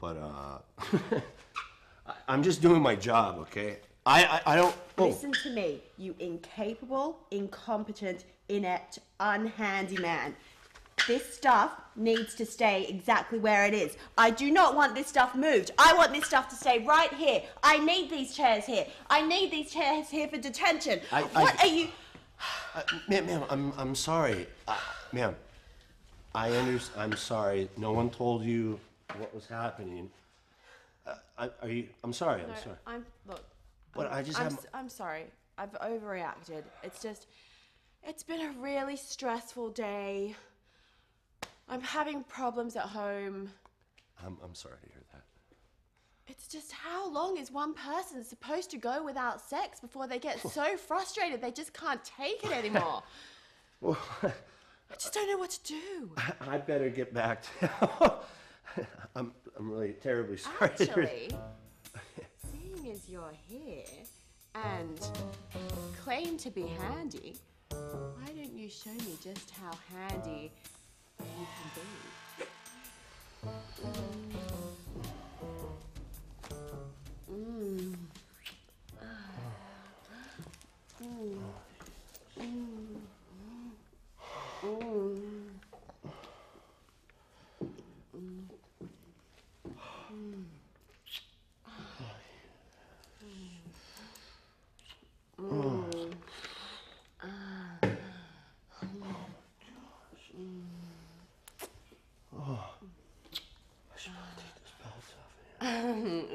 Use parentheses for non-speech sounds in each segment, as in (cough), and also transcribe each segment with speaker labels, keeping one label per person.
Speaker 1: But uh, (laughs) I'm just doing my job, okay? I I, I don't. Oh,
Speaker 2: Listen to me, you incapable, incompetent, inept, unhandy man. This stuff needs to stay exactly where it is. I do not want this stuff moved. I want this stuff to stay right here. I need these chairs here. I need these chairs here for detention.
Speaker 1: I-
Speaker 2: what
Speaker 1: I-
Speaker 2: are you?
Speaker 1: uh, ma'am, ma'am, I'm I'm sorry, uh, ma'am. I under, I'm sorry. No one told you what was happening. Uh, I, are you? I'm sorry. I'm sorry.
Speaker 2: I'm look.
Speaker 1: What, I just
Speaker 2: I'm,
Speaker 1: have-
Speaker 2: s- I'm sorry. I've overreacted. It's just, it's been a really stressful day. I'm having problems at home.
Speaker 1: I'm I'm sorry to hear that.
Speaker 2: It's just how long is one person supposed to go without sex before they get so (laughs) frustrated they just can't take it anymore?
Speaker 1: Well, (laughs)
Speaker 2: I just don't know what to do. (laughs)
Speaker 1: I, I better get back to. I'm I'm really terribly sorry.
Speaker 2: Actually, seeing as you're here and claim to be handy, why don't you show me just how handy you can be?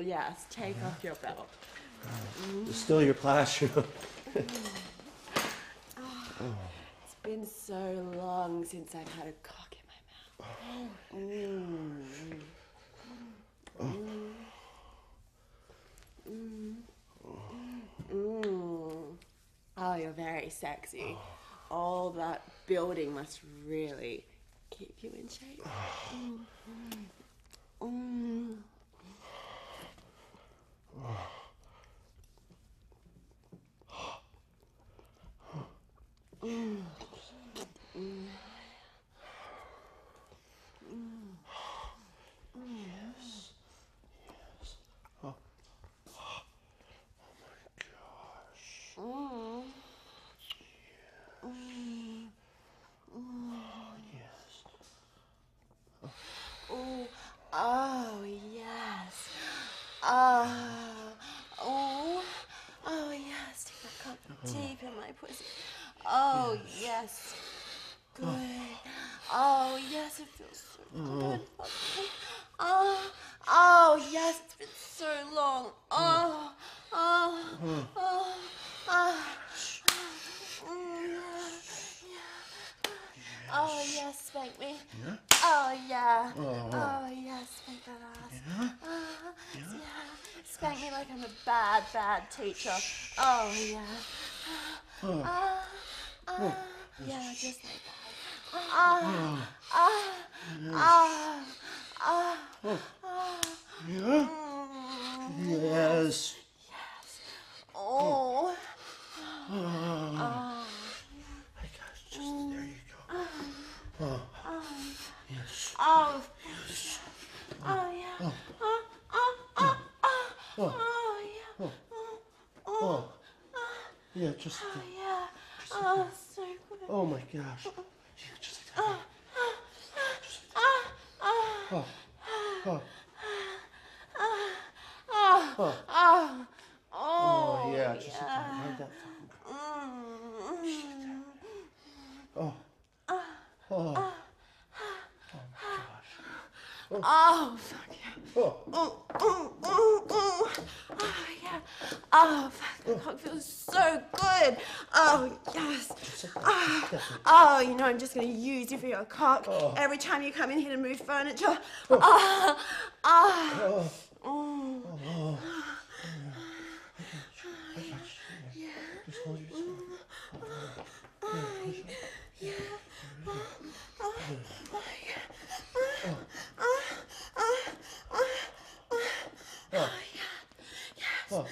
Speaker 2: Yes, take off your belt.
Speaker 1: It's still your classroom.
Speaker 2: It's been so long since I've had a cock in my mouth. Mm. Mm. Mm. Oh, you're very sexy. All that building must really keep you in shape. (sighs) Mm. Mm. Mm. Oh, oh yes. Oh, oh, oh yes. Take that cup deep in my pussy. Oh yes. Good. Oh yes, it feels so good. Oh, oh yes, it's been so long. Oh, oh, oh, oh. Mm. Oh yes, spank me. Oh yeah. Oh yes, spank that ass. Yeah. Spank me like I'm a bad, bad teacher. Oh yeah. Ah, ah, yeah, just like that. Ah, ah, ah.
Speaker 1: Yeah.
Speaker 2: Mm,
Speaker 1: Yes.
Speaker 2: Oh.
Speaker 1: Oh. My gosh, just there you go. Oh. Yes.
Speaker 2: Oh. Oh yeah. Oh, oh, oh, oh, oh yeah. Oh,
Speaker 1: Oh. Yeah, just.
Speaker 2: oh yeah. Oh, so good.
Speaker 1: Oh my gosh. Yeah, just like that.
Speaker 2: Ah, ah,
Speaker 1: Oh. Oh.
Speaker 2: ah,
Speaker 1: Oh.
Speaker 2: ah.
Speaker 1: Oh,
Speaker 2: Oh,
Speaker 1: yeah, just like that. How'd that sound?
Speaker 2: Mm.
Speaker 1: Oh. Oh. Oh my gosh.
Speaker 2: Oh, fuck yeah.
Speaker 1: Oh.
Speaker 2: Oh, oh, oh, oh. Oh, yeah. Oh, the cock feels so good. Oh, yes. Oh, oh, you know, I'm just going to use you for your cock every time you come in here to move furniture. Oh, oh. Mm.
Speaker 1: Just hold yourself.
Speaker 2: Yeah. Oh, oh, yeah. Uh, uh, uh, uh. Oh, yeah. Yes.